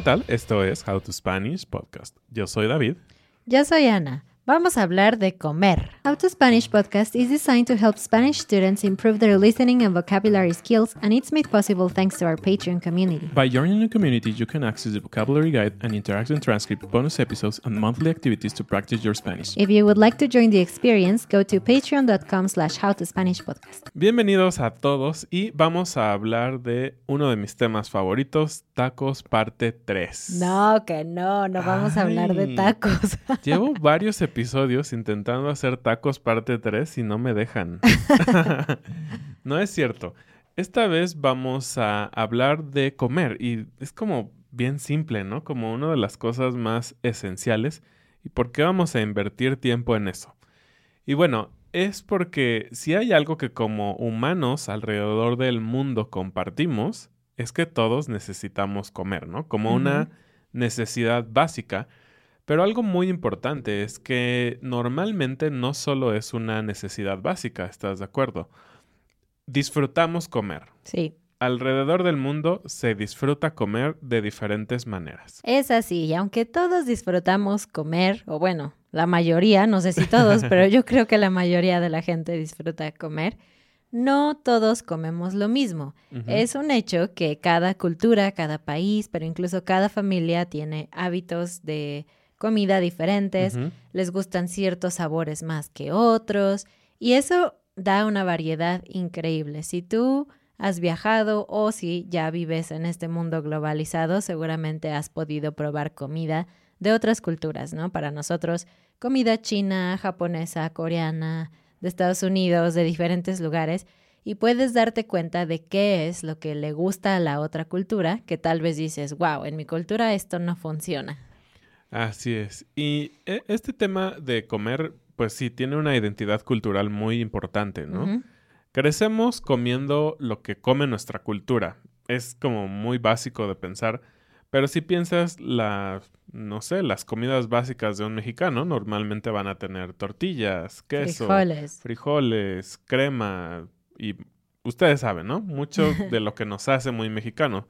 ¿qué tal? Esto es How to Spanish Podcast. Yo soy David. Yo soy Ana. Vamos a hablar de comer. How to Spanish podcast is designed to help Spanish students improve their listening and vocabulary skills, and it's made possible thanks to our Patreon community. By joining the community, you can access the vocabulary guide and interactive transcript, bonus episodes, and monthly activities to practice your Spanish. If you would like to join the experience, go to patreon.com slash howtospanishpodcast. Bienvenidos a todos y vamos a hablar de uno de mis temas favoritos, tacos parte 3. No, que no, no vamos a hablar de tacos. Llevo varios episodios intentando hacer tacos parte 3 y no me dejan. no es cierto. Esta vez vamos a hablar de comer y es como bien simple, ¿no? Como una de las cosas más esenciales. ¿Y por qué vamos a invertir tiempo en eso? Y bueno, es porque si hay algo que como humanos alrededor del mundo compartimos, es que todos necesitamos comer, ¿no? Como una necesidad básica. Pero algo muy importante es que normalmente no solo es una necesidad básica, ¿estás de acuerdo? Disfrutamos comer. Sí, Alrededor del mundo se disfruta comer de diferentes maneras. es así. Y aunque todos disfrutamos comer, o bueno, la mayoría, no sé si todos, pero yo creo que la mayoría de la gente disfruta comer, no todos comemos lo mismo. Es un hecho que cada cultura, cada país, pero incluso cada familia tiene hábitos de comida diferentes, les gustan ciertos sabores más que otros, y eso da una variedad increíble. Si tú has viajado o si ya vives en este mundo globalizado, seguramente has podido probar comida de otras culturas, ¿no? Para nosotros, comida china, japonesa, coreana, de Estados Unidos, de diferentes lugares, y puedes darte cuenta de qué es lo que le gusta a la otra cultura, que tal vez dices, wow, en mi cultura esto no funciona. Así es. Y e- este tema de comer, pues sí, tiene una identidad cultural muy importante, ¿no? Crecemos comiendo lo que come nuestra cultura. Es como muy básico de pensar, pero si piensas las, no sé, las comidas básicas de un mexicano normalmente van a tener tortillas, queso, Frijoles. frijoles, crema y ustedes saben, ¿no? Mucho de lo que nos hace muy mexicano.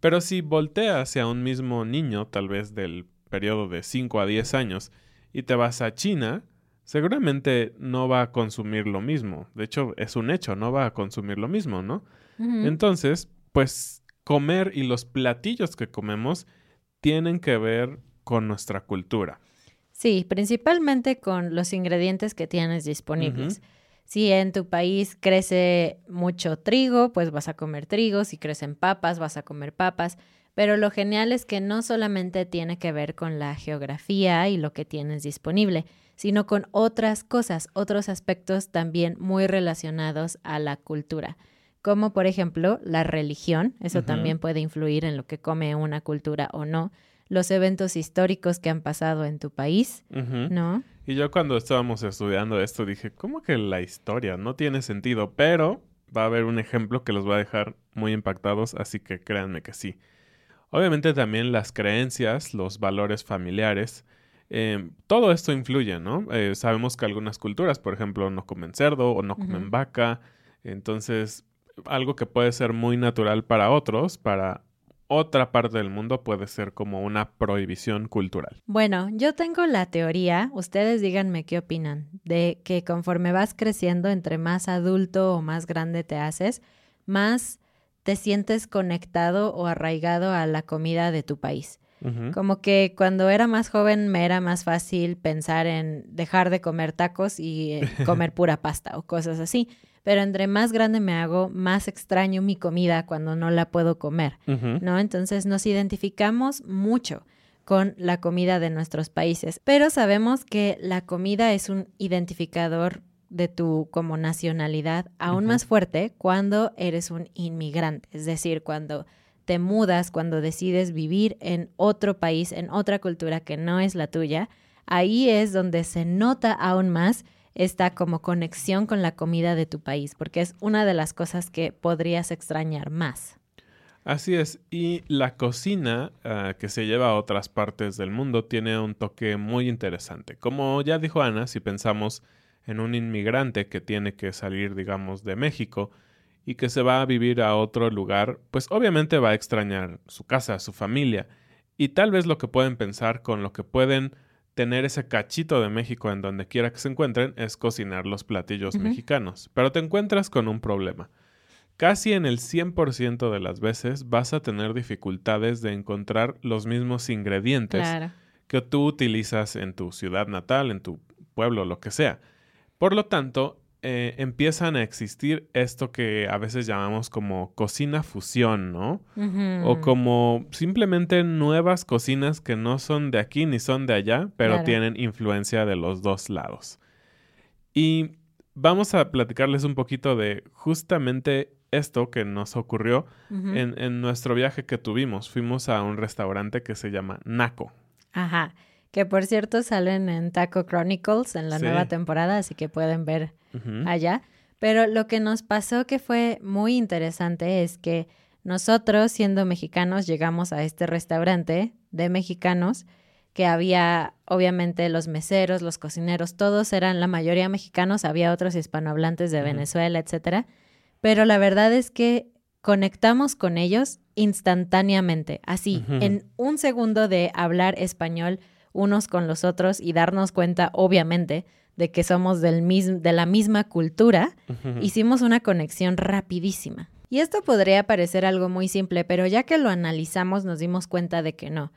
Pero si volteas hacia un mismo niño, tal vez del periodo de 5 a 10 años, y te vas a China, seguramente no va a consumir lo mismo. De hecho, es un hecho, no va a consumir lo mismo, ¿no? Entonces, pues comer y los platillos que comemos tienen que ver con nuestra cultura. Sí, principalmente con los ingredientes que tienes disponibles. Si en tu país crece mucho trigo, pues vas a comer trigo. Si crecen papas, vas a comer papas. Pero lo genial es que no solamente tiene que ver con la geografía y lo que tienes disponible, sino con otras cosas, otros aspectos también muy relacionados a la cultura, como por ejemplo la religión, eso también puede influir en lo que come una cultura o no, los eventos históricos que han pasado en tu país. ¿no? Y yo cuando estábamos estudiando esto dije, ¿cómo que la historia? No tiene sentido, pero va a haber un ejemplo que los va a dejar muy impactados, así que créanme que sí. Obviamente también las creencias, los valores familiares, eh, todo esto influye, ¿no? Eh, sabemos que algunas culturas, por ejemplo, no comen cerdo o no comen vaca, entonces algo que puede ser muy natural para otros, para otra parte del mundo puede ser como una prohibición cultural. Bueno, yo tengo la teoría, ustedes díganme qué opinan, de que conforme vas creciendo, entre más adulto o más grande te haces, más te sientes conectado o arraigado a la comida de tu país. Como que cuando era más joven me era más fácil pensar en dejar de comer tacos y eh, comer pura pasta o cosas así. Pero entre más grande me hago, más extraño mi comida cuando no la puedo comer. ¿no? Entonces nos identificamos mucho con la comida de nuestros países, pero sabemos que la comida es un identificador de tu como nacionalidad aún más fuerte cuando eres un inmigrante, es decir, cuando te mudas, cuando decides vivir en otro país, en otra cultura que no es la tuya, ahí es donde se nota aún más esta como conexión con la comida de tu país, porque es una de las cosas que podrías extrañar más. Así es, y la cocina ah, que se lleva a otras partes del mundo tiene un toque muy interesante. Como ya dijo Ana, si pensamos en un inmigrante que tiene que salir, digamos, de México y que se va a vivir a otro lugar, pues obviamente va a extrañar su casa, su familia. Y tal vez lo que pueden pensar con lo que pueden tener ese cachito de México en donde quiera que se encuentren es cocinar los platillos mexicanos. Pero te encuentras con un problema. Casi en el 100% de las veces vas a tener dificultades de encontrar los mismos ingredientes Claro. que tú utilizas en tu ciudad natal, en tu pueblo, lo que sea. Por lo tanto, eh, empiezan a existir esto que a veces llamamos como cocina fusión, ¿no? O como simplemente nuevas cocinas que no son de aquí ni son de allá, pero Claro. tienen influencia de los dos lados. Y vamos a platicarles un poquito de justamente esto que nos ocurrió en, en nuestro viaje que tuvimos. Fuimos a un restaurante que se llama Naco. Ajá. Que por cierto salen en Taco Chronicles en la Sí. nueva temporada, así que pueden ver allá. Pero lo que nos pasó que fue muy interesante es que nosotros, siendo mexicanos, llegamos a este restaurante de mexicanos que había, obviamente, los meseros, los cocineros, todos eran la mayoría mexicanos, había otros hispanohablantes de. Venezuela, etcétera. Pero la verdad es que conectamos con ellos instantáneamente, así, en un segundo de hablar español unos con los otros y darnos cuenta, obviamente, de que somos del mis- de la misma cultura, hicimos una conexión rapidísima. Y esto podría parecer algo muy simple, pero ya que lo analizamos nos dimos cuenta de que no.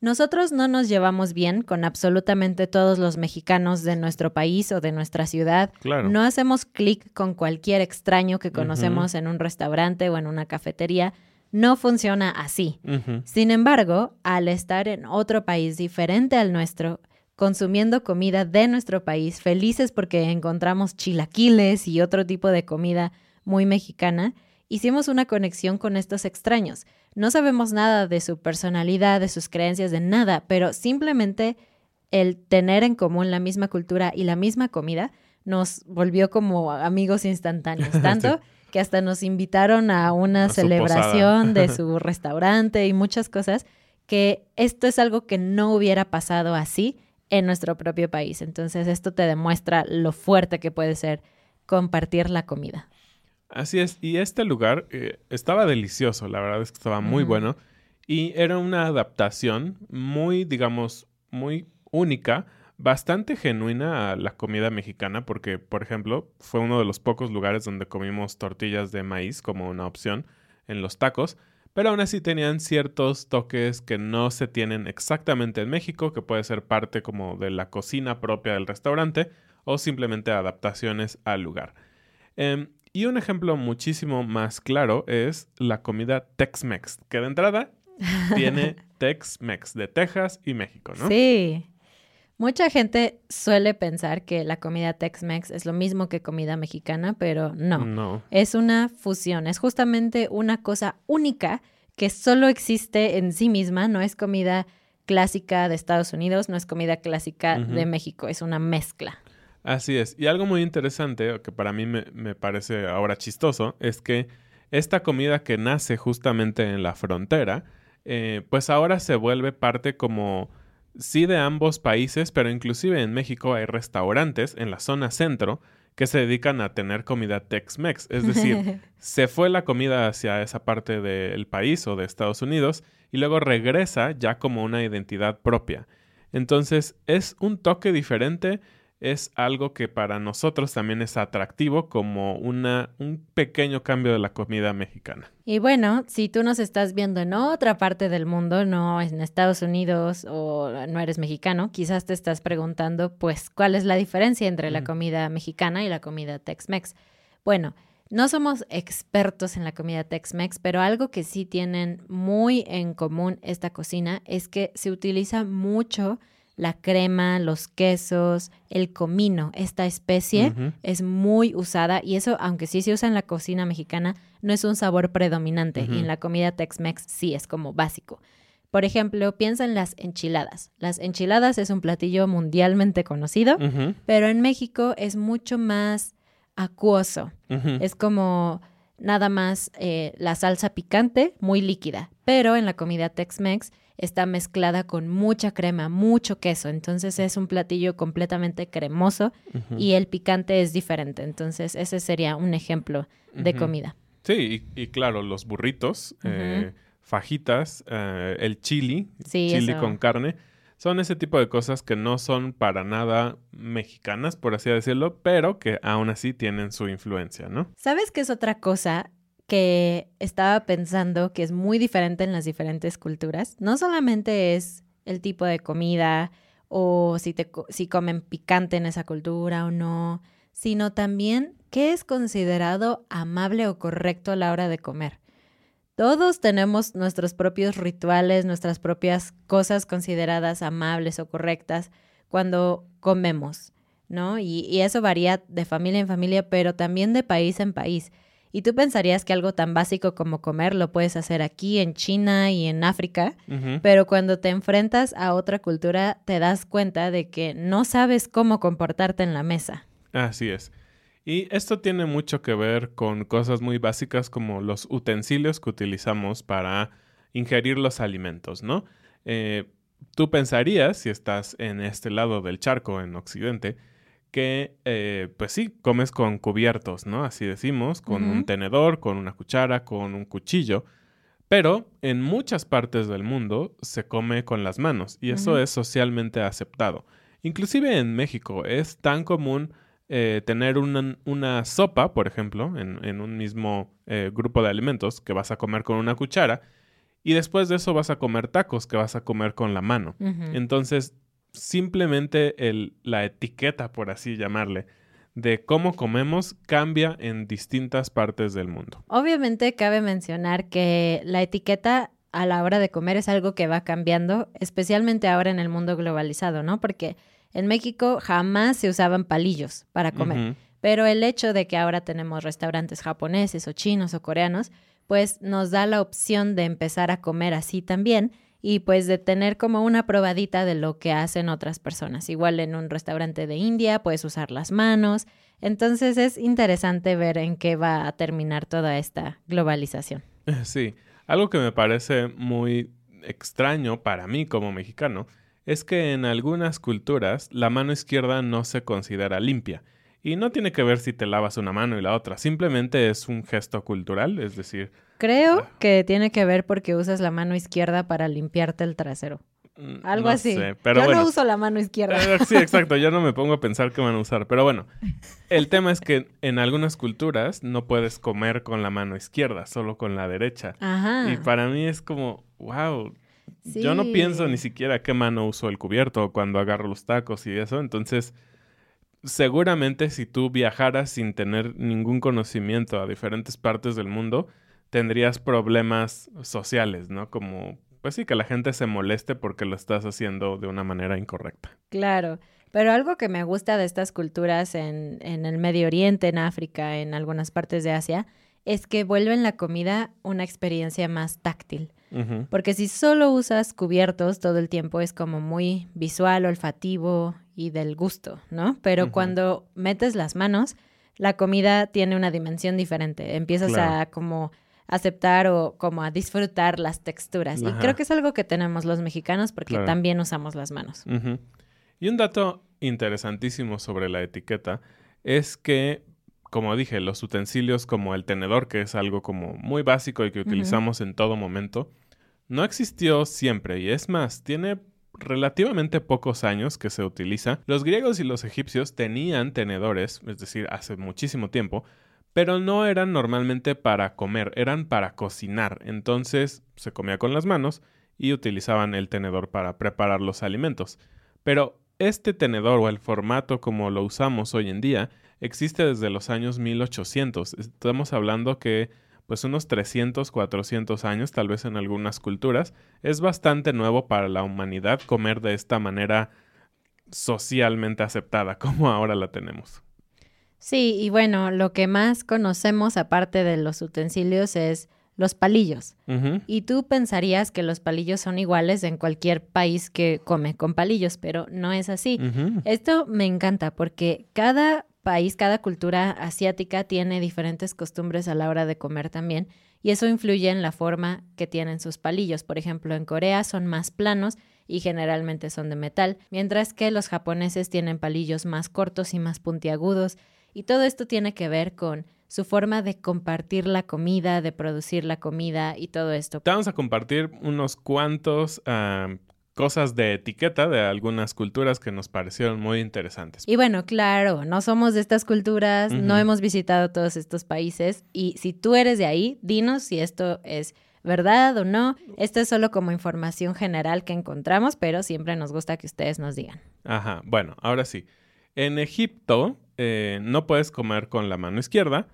Nosotros no nos llevamos bien con absolutamente todos los mexicanos de nuestro país o de nuestra ciudad. Claro. No hacemos clic con cualquier extraño que conocemos en un restaurante o en una cafetería. No funciona así. Sin embargo, al estar en otro país diferente al nuestro, consumiendo comida de nuestro país, felices porque encontramos chilaquiles y otro tipo de comida muy mexicana, hicimos una conexión con estos extraños. No sabemos nada de su personalidad, de sus creencias, de nada, pero simplemente el tener en común la misma cultura y la misma comida nos volvió como amigos instantáneos, tanto que hasta nos invitaron a una A celebración de su restaurante y muchas cosas, que esto es algo que no hubiera pasado así en nuestro propio país. Entonces esto te demuestra lo fuerte que puede ser compartir la comida. Así es, y este lugar eh, estaba delicioso, la verdad es que estaba muy bueno y era una adaptación muy, digamos, muy única, bastante genuina a la comida mexicana porque, por ejemplo, fue uno de los pocos lugares donde comimos tortillas de maíz como una opción en los tacos, pero aún así tenían ciertos toques que no se tienen exactamente en México, que puede ser parte como de la cocina propia del restaurante o simplemente adaptaciones al lugar. Em, y un ejemplo muchísimo más claro es la comida Tex-Mex, que de entrada tiene Tex-Mex de Texas y México, ¿no? Sí. Mucha gente suele pensar que la comida Tex-Mex es lo mismo que comida mexicana, pero no. No. Es una fusión, es justamente una cosa única que solo existe en sí misma, no es comida clásica de Estados Unidos, no es comida clásica de México, es una mezcla. Así es. Y algo muy interesante, o que para mí me, me parece ahora chistoso, es que esta comida que nace justamente en la frontera, eh, pues ahora se vuelve parte como, sí de ambos países, pero inclusive en México hay restaurantes en la zona centro que se dedican a tener comida Tex-Mex. Es decir, se fue la comida hacia esa parte del país o de Estados Unidos y luego regresa ya como una identidad propia. Entonces es un toque diferente, es algo que para nosotros también es atractivo como una, un pequeño cambio de la comida mexicana. Y bueno, si tú nos estás viendo en otra parte del mundo, no en Estados Unidos o no eres mexicano, quizás te estás preguntando, pues, ¿cuál es la diferencia entre la Ujú. comida mexicana y la comida Tex-Mex? Bueno, no somos expertos en la comida Tex-Mex, pero algo que sí tienen muy en común esta cocina es que se utiliza mucho la crema, los quesos, el comino, esta especie es muy usada y eso, aunque sí se usa en la cocina mexicana, no es un sabor predominante y en la comida Tex-Mex sí es como básico. Por ejemplo, piensa en las enchiladas. Las enchiladas es un platillo mundialmente conocido, pero en México es mucho más acuoso. Es como nada más eh, la salsa picante, muy líquida. Pero en la comida Tex-Mex está mezclada con mucha crema, mucho queso. Entonces es un platillo completamente cremoso y el picante es diferente. Entonces ese sería un ejemplo de comida. Sí, y, y claro, los burritos eh, fajitas, eh, el chili, Sí, chili eso. con carne. Son ese tipo de cosas que no son para nada mexicanas, por así decirlo, pero que aún así tienen su influencia, ¿no? ¿Sabes qué es otra cosa que estaba pensando que es muy diferente en las diferentes culturas? No solamente es el tipo de comida o si, te, si comen picante en esa cultura o no, sino también qué es considerado amable o correcto a la hora de comer. Todos tenemos nuestros propios rituales, nuestras propias cosas consideradas amables o correctas cuando comemos, ¿no? Y, y eso varía de familia en familia, pero también de país en país. Y tú pensarías que algo tan básico como comer lo puedes hacer aquí, en China y en África, pero cuando te enfrentas a otra cultura te das cuenta de que no sabes cómo comportarte en la mesa. Así es. Y esto tiene mucho que ver con cosas muy básicas como los utensilios que utilizamos para ingerir los alimentos, ¿no? Eh, tú pensarías, si estás en este lado del charco, en Occidente, que, eh, pues sí, comes con cubiertos, ¿no? Así decimos, con un tenedor, con una cuchara, con un cuchillo. Pero en muchas partes del mundo se come con las manos y eso es socialmente aceptado. Inclusive en México es tan común eh, tener una, una sopa, por ejemplo, en, en un mismo eh, grupo de alimentos que vas a comer con una cuchara y después de eso vas a comer tacos que vas a comer con la mano. Entonces, simplemente el, la etiqueta, por así llamarle, de cómo comemos cambia en distintas partes del mundo. Obviamente cabe mencionar que la etiqueta a la hora de comer es algo que va cambiando, especialmente ahora en el mundo globalizado, ¿no? Porque en México jamás se usaban palillos para comer, pero el hecho de que ahora tenemos restaurantes japoneses o chinos o coreanos, pues nos da la opción de empezar a comer así también y pues de tener como una probadita de lo que hacen otras personas. Igual en un restaurante de India puedes usar las manos. Entonces es interesante ver en qué va a terminar toda esta globalización. Sí, algo que me parece muy extraño para mí como mexicano es que en algunas culturas la mano izquierda no se considera limpia. Y no tiene que ver si te lavas una mano y la otra, simplemente es un gesto cultural, es decir, Creo Ah. que tiene que ver porque usas la mano izquierda para limpiarte el trasero. mm, Algo no así. sé, pero Yo bueno. no uso la mano izquierda. Eh, sí, exacto, yo no me pongo a pensar qué van a usar, pero bueno, el tema es que en algunas culturas no puedes comer con la mano izquierda, solo con la derecha. Ajá. Y para mí es como, wow, yo no pienso ni siquiera qué mano uso el cubierto cuando agarro los tacos y eso. Entonces, seguramente si tú viajaras sin tener ningún conocimiento a diferentes partes del mundo, tendrías problemas sociales, ¿no? Como, pues sí, que la gente se moleste porque lo estás haciendo de una manera incorrecta. Claro, pero algo que me gusta de estas culturas en, en el Medio Oriente, en África, en algunas partes de Asia, es que vuelven la comida una experiencia más táctil. Porque si solo usas cubiertos todo el tiempo es como muy visual, olfativo y del gusto, ¿no? Pero cuando metes las manos, la comida tiene una dimensión diferente. Empiezas Claro. a como aceptar o como a disfrutar las texturas. Y creo que es algo que tenemos los mexicanos porque Claro. también usamos las manos. Y un dato interesantísimo sobre la etiqueta es que, como dije, los utensilios como el tenedor, que es algo como muy básico y que utilizamos en todo momento, no existió siempre y es más, tiene relativamente pocos años que se utiliza. Los griegos y los egipcios tenían tenedores, es decir, hace muchísimo tiempo, pero no eran normalmente para comer, eran para cocinar. Entonces se comía con las manos y utilizaban el tenedor para preparar los alimentos. Pero este tenedor o el formato como lo usamos hoy en día existe desde los años 1800. Estamos hablando que pues unos 300, 400 años, tal vez en algunas culturas, es bastante nuevo para la humanidad comer de esta manera socialmente aceptada como ahora la tenemos. Sí, y bueno, lo que más conocemos aparte de los utensilios es los palillos. Y tú pensarías que los palillos son iguales en cualquier país que come con palillos, pero no es así. Esto me encanta porque cada país, cada cultura asiática tiene diferentes costumbres a la hora de comer también y eso influye en la forma que tienen sus palillos. Por ejemplo, en Corea son más planos y generalmente son de metal, mientras que los japoneses tienen palillos más cortos y más puntiagudos Y todo esto tiene que ver con su forma de compartir la comida, de producir la comida y todo esto. Te vamos a compartir unos cuantos ah, cosas de etiqueta de algunas culturas que nos parecieron muy interesantes. Y bueno, claro, no somos de estas culturas, no hemos visitado todos estos países y si tú eres de ahí, dinos si esto es verdad o no. Esto es solo como información general que encontramos, pero siempre nos gusta que ustedes nos digan. Ajá, bueno, ahora sí. En Egipto eh, no puedes comer con la mano izquierda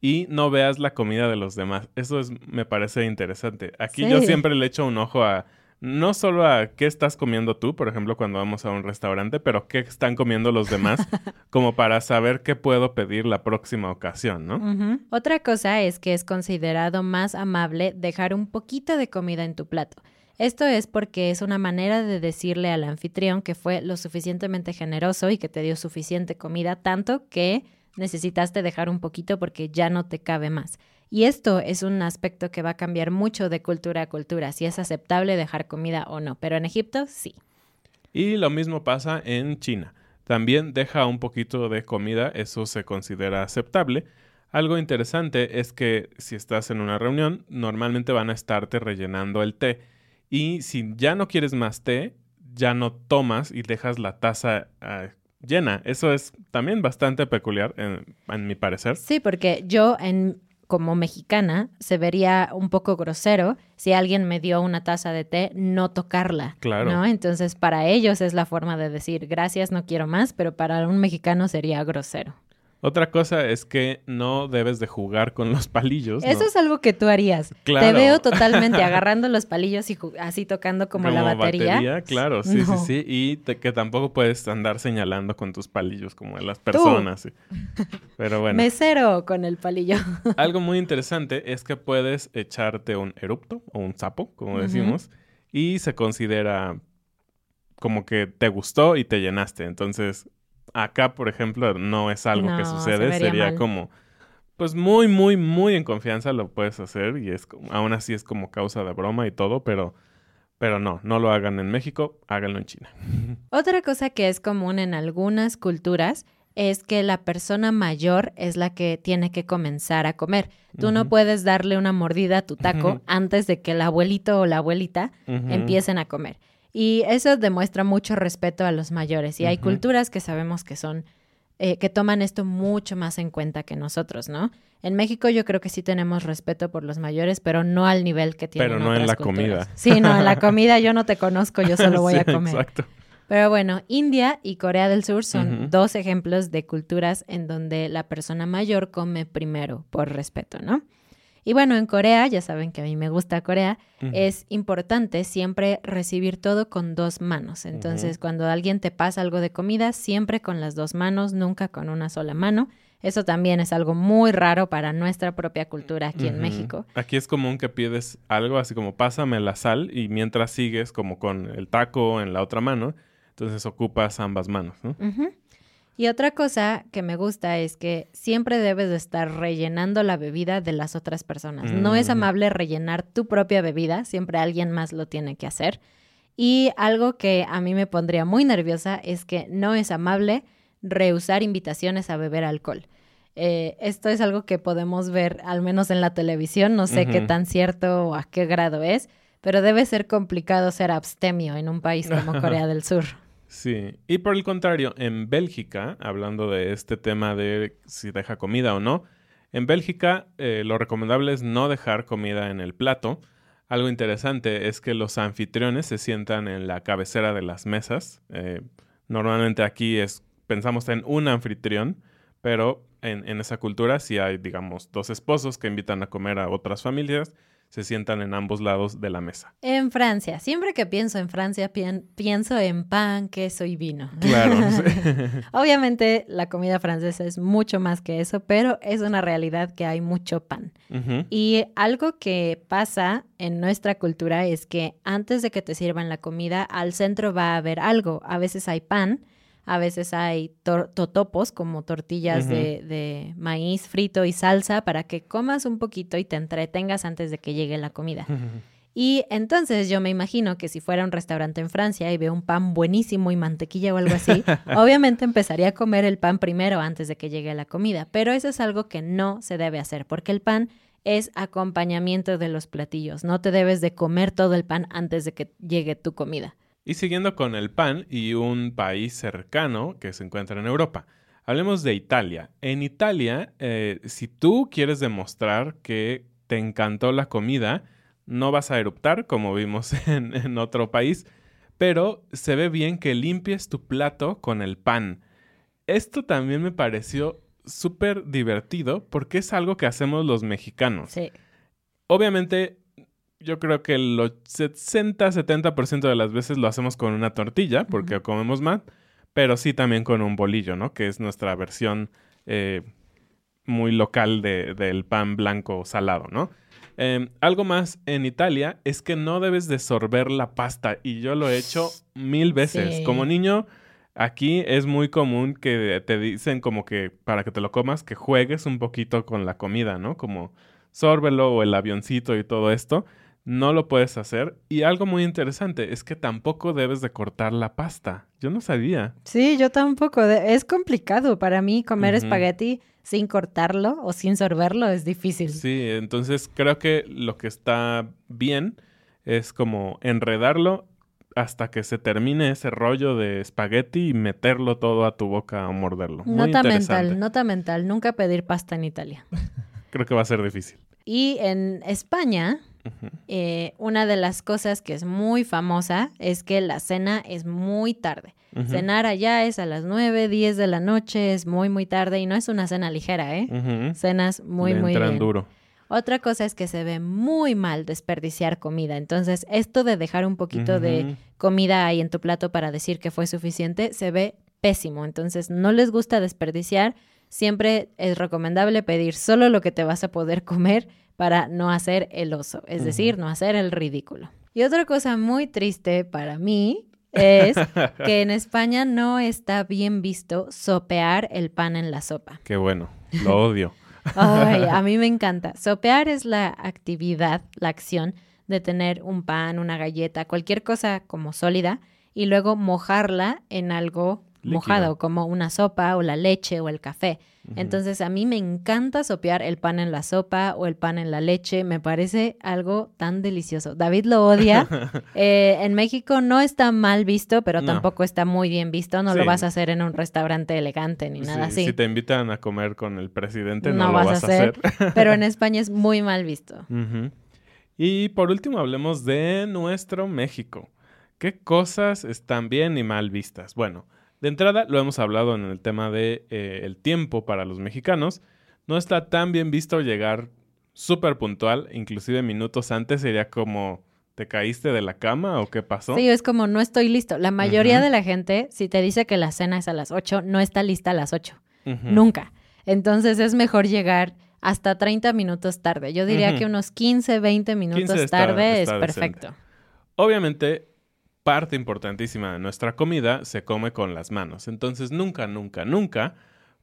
y no veas la comida de los demás. Eso es, me parece interesante. Aquí yo siempre le echo un ojo a, no solo a qué estás comiendo tú, por ejemplo, cuando vamos a un restaurante, pero qué están comiendo los demás, como para saber qué puedo pedir la próxima ocasión, ¿no? Otra cosa es que es considerado más amable dejar un poquito de comida en tu plato. Esto es porque es una manera de decirle al anfitrión que fue lo suficientemente generoso y que te dio suficiente comida, tanto que necesitaste dejar un poquito porque ya no te cabe más. Y esto es un aspecto que va a cambiar mucho de cultura a cultura, si es aceptable dejar comida o no, pero en Egipto sí. Y lo mismo pasa en China. También deja un poquito de comida, eso se considera aceptable. Algo interesante es que si estás en una reunión, normalmente van a estarte rellenando el té. Y si ya no quieres más té, ya no tomas y dejas la taza ah, llena. Eso es también bastante peculiar, en, en mi parecer. Sí, porque yo en como mexicana se vería un poco grosero si alguien me dio una taza de té no tocarla. Claro. ¿no? Entonces, para ellos es la forma de decir gracias, no quiero más, pero para un mexicano sería grosero. Otra cosa es que no debes de jugar con los palillos. Eso ¿no? es algo que tú harías. Claro. Te veo totalmente agarrando los palillos y así tocando como, la batería. claro, sí, No. sí, sí. Y te- que tampoco puedes andar señalando con tus palillos como a las personas. sí. Pero bueno, Mesero con el palillo. algo muy interesante es que puedes echarte un erupto o un sapo, como decimos, y se considera como que te gustó y te llenaste. Entonces, acá, por ejemplo, no es algo que No, sucede, sería mal. como... Pues muy, muy, muy en confianza lo puedes hacer y es aún así es como causa de broma y todo, pero, pero no, no lo hagan en México, háganlo en China. Otra cosa que es común en algunas culturas es que la persona mayor es la que tiene que comenzar a comer. Tú no puedes darle una mordida a tu taco antes de que el abuelito o la abuelita empiecen a comer. Y eso demuestra mucho respeto a los mayores. Y hay culturas que sabemos que son, eh, que toman esto mucho más en cuenta que nosotros, ¿no? En México yo creo que sí tenemos respeto por los mayores, pero no al nivel que tienen Pero no en la culturas. comida. Sí, no, en la comida yo no te conozco, yo solo voy a comer. Exacto. Pero bueno, India y Corea del Sur son dos ejemplos de culturas en donde la persona mayor come primero por respeto, ¿no? Y bueno, en Corea, ya saben que a mí me gusta Corea, es importante siempre recibir todo con dos manos. Entonces, cuando alguien te pasa algo de comida, siempre con las dos manos, nunca con una sola mano. Eso también es algo muy raro para nuestra propia cultura aquí en. México. Aquí es común que pides algo así como pásame la sal y mientras sigues como con el taco en la otra mano, entonces ocupas ambas manos, ¿no? Y otra cosa que me gusta es que siempre debes de estar rellenando la bebida de las otras personas. No es Mm. amable rellenar tu propia bebida, siempre alguien más lo tiene que hacer. Y algo que a mí me pondría muy nerviosa es que no es amable rehusar invitaciones a beber alcohol. Eh, esto es algo que podemos ver al menos en la televisión, no sé qué tan cierto o a qué grado es, pero debe ser complicado ser abstemio en un país como Corea del Sur. Sí, y por el contrario, en Bélgica, hablando de este tema de si deja comida o no, en Bélgica eh, lo recomendable es no dejar comida en el plato. Algo interesante es que los anfitriones se sientan en la cabecera de las mesas. Eh, normalmente aquí es, pensamos en un anfitrión, pero en, en esa cultura si hay, digamos, dos esposos que invitan a comer a otras familias, se sientan en ambos lados de la mesa. En Francia, siempre que pienso en Francia, pien- pienso en pan, queso y vino. Claro. sí. Obviamente la comida francesa es mucho más que eso, pero es una realidad que hay mucho pan. Y algo que pasa en nuestra cultura es que antes de que te sirvan la comida, al centro va a haber algo. A veces hay pan, a veces hay totopos, como tortillas de maíz frito y salsa, para que comas un poquito y te entretengas antes de que llegue la comida. Y entonces yo me imagino que si fuera a un restaurante en Francia y veo un pan buenísimo y mantequilla o algo así, obviamente empezaría a comer el pan primero antes de que llegue la comida. Pero eso es algo que no se debe hacer porque el pan es acompañamiento de los platillos. No te debes de comer todo el pan antes de que llegue tu comida. Y siguiendo con el pan y un país cercano que se encuentra en Europa. Hablemos de Italia. En Italia, eh, si tú quieres demostrar que te encantó la comida, no vas a eruptar como vimos en, en otro país, pero se ve bien que limpies tu plato con el pan. Esto también me pareció súper divertido porque es algo que hacemos los mexicanos. Sí. Obviamente, yo creo que el 60-70% de las veces lo hacemos con una tortilla porque comemos más, pero sí también con un bolillo, ¿no? Que es nuestra versión eh, muy local de- del pan blanco salado, ¿no? Eh, algo más en Italia es que no debes de sorber la pasta y yo lo he hecho mil veces. Sí. Como niño, aquí es muy común que te dicen como que para que te lo comas, que juegues un poquito con la comida, ¿no? Como sórbelo o el avioncito y todo esto. No lo puedes hacer. Y algo muy interesante es que tampoco debes de cortar la pasta. Yo no sabía. Sí, yo tampoco. Es complicado para mí comer Ujú. espagueti sin cortarlo o sin sorberlo. Es difícil. Sí, entonces creo que lo que está bien es como enredarlo hasta que se termine ese rollo de espagueti y meterlo todo a tu boca o morderlo. Muy Nota mental, nota mental. Nunca pedir pasta en Italia. Creo que va a ser difícil. Y en España, Eh, una de las cosas que es muy famosa es que la cena es muy tarde. Cenar allá es a las 9, 10 de la noche, es muy, muy tarde y no es una cena ligera, ¿eh? Cenas muy, Le muy entran bien. duro. Otra cosa es que se ve muy mal desperdiciar comida. Entonces, esto de dejar un poquito de comida ahí en tu plato para decir que fue suficiente, se ve pésimo. Entonces, no les gusta desperdiciar. Siempre es recomendable pedir solo lo que te vas a poder comer para no hacer el oso, es decir, no hacer el ridículo. Y otra cosa muy triste para mí es que en España no está bien visto sopear el pan en la sopa. Qué bueno. Lo odio. Ay, a mí me encanta. Sopear es la actividad, la acción de tener un pan, una galleta, cualquier cosa como sólida y luego mojarla en algo Líquido. mojado, como una sopa o la leche o el café. Entonces a mí me encanta sopear el pan en la sopa o el pan en la leche, me parece algo tan delicioso. David lo odia. Eh, en México no está mal visto, pero No. tampoco está muy bien visto. No lo vas a hacer en un restaurante elegante ni nada Sí, así. Si te invitan a comer con el presidente, no, No lo vas a hacer. hacer. pero en España es muy mal visto. Y por último hablemos de nuestro México. ¿Qué cosas están bien y mal vistas? Bueno, de entrada lo hemos hablado en el tema de eh, el tiempo para los mexicanos. No está tan bien visto llegar súper puntual, inclusive minutos antes sería como ¿te caíste de la cama o qué pasó? Sí, es como no estoy listo. La mayoría de la gente, si te dice que la cena es a las 8, no está lista a las 8. Ujú. Nunca. Entonces es mejor llegar hasta 30 minutos tarde. Yo diría que unos 15, 20 minutos 15 está- tarde está es decente. perfecto. Obviamente, parte importantísima de nuestra comida se come con las manos. Entonces, nunca, nunca, nunca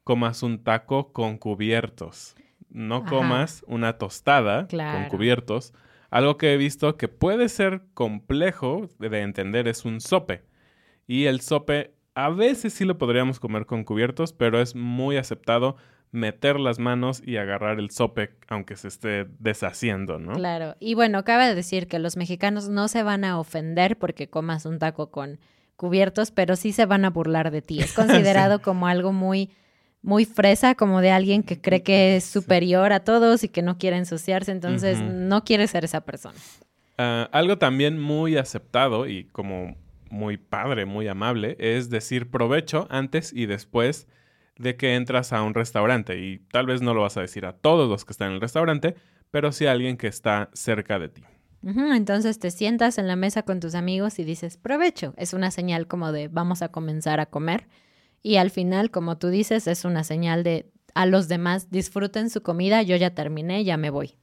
comas un taco con cubiertos. No Ajá. comas una tostada con cubiertos. Algo que he visto que puede ser complejo de entender es un sope. Y el sope a veces sí lo podríamos comer con cubiertos, pero es muy aceptado meter las manos y agarrar el sope aunque se esté deshaciendo, ¿no? Claro. Y bueno, cabe decir que los mexicanos no se van a ofender porque comas un taco con cubiertos, pero sí se van a burlar de ti. Es considerado como algo muy muy fresa, como de alguien que cree que es superior a todos y que no quiere ensuciarse, entonces no quiere ser esa persona. Ah, algo también muy aceptado y como muy padre, muy amable, es decir provecho antes y después de que entras a un restaurante. Y tal vez no lo vas a decir a todos los que están en el restaurante, pero sí a alguien que está cerca de ti. Entonces te sientas en la mesa con tus amigos y dices provecho. Es una señal como de vamos a comenzar a comer. Y al final, como tú dices, es una señal de a los demás disfruten su comida, yo ya terminé, ya me voy.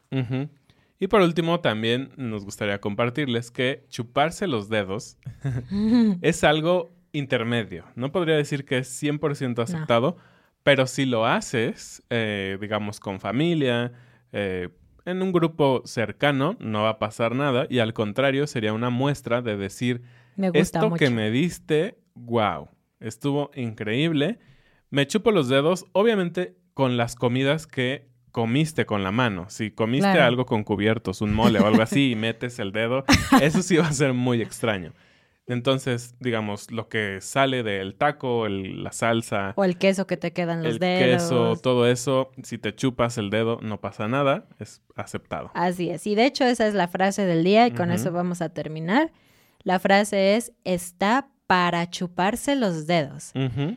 Y por último, también nos gustaría compartirles que chuparse los dedos es algo intermedio. No podría decir que es 100% aceptado, pero si lo haces, eh, digamos, con familia, eh, En un grupo cercano no va a pasar nada y al contrario sería una muestra de decir, Me gusta esto mucho. que me diste, wow, estuvo increíble. Me chupo los dedos, obviamente con las comidas que comiste con la mano. Si comiste Claro. algo con cubiertos, un mole o algo así y metes el dedo, eso sí va a ser muy extraño. Entonces, digamos, lo que sale del taco, el- la salsa, O el queso que te quedan los el dedos. queso, todo eso, si te chupas el dedo no pasa nada, es aceptado. Así es. Y de hecho esa es la frase del día y con eso vamos a terminar. La frase es, está para chuparse los dedos.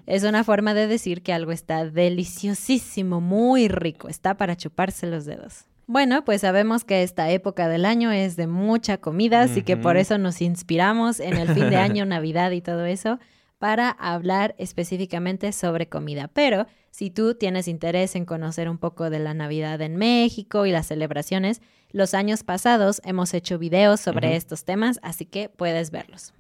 Es una forma de decir que algo está deliciosísimo, muy rico. Está para chuparse los dedos. Bueno, pues sabemos que esta época del año es de mucha comida, así que por eso nos inspiramos en el fin de año, Navidad y todo eso, para hablar específicamente sobre comida. Pero si tú tienes interés en conocer un poco de la Navidad en México y las celebraciones, los años pasados hemos hecho videos sobre estos temas, así que puedes verlos.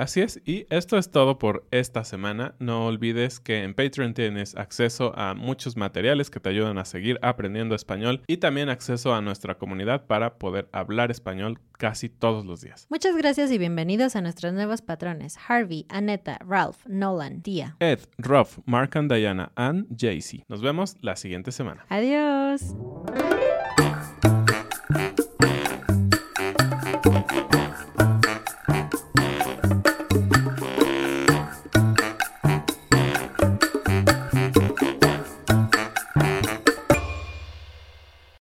Así es, y esto es todo por esta semana. No olvides que en Patreon tienes acceso a muchos materiales que te ayudan a seguir aprendiendo español y también acceso a nuestra comunidad para poder hablar español casi todos los días. Muchas gracias y bienvenidos a nuestros nuevos patrones, Harvey, Aneta, Ralph, Nolan, Tia. Ed, Ruff, Mark and Diana, and Jaycee. Nos vemos la siguiente semana. Adiós.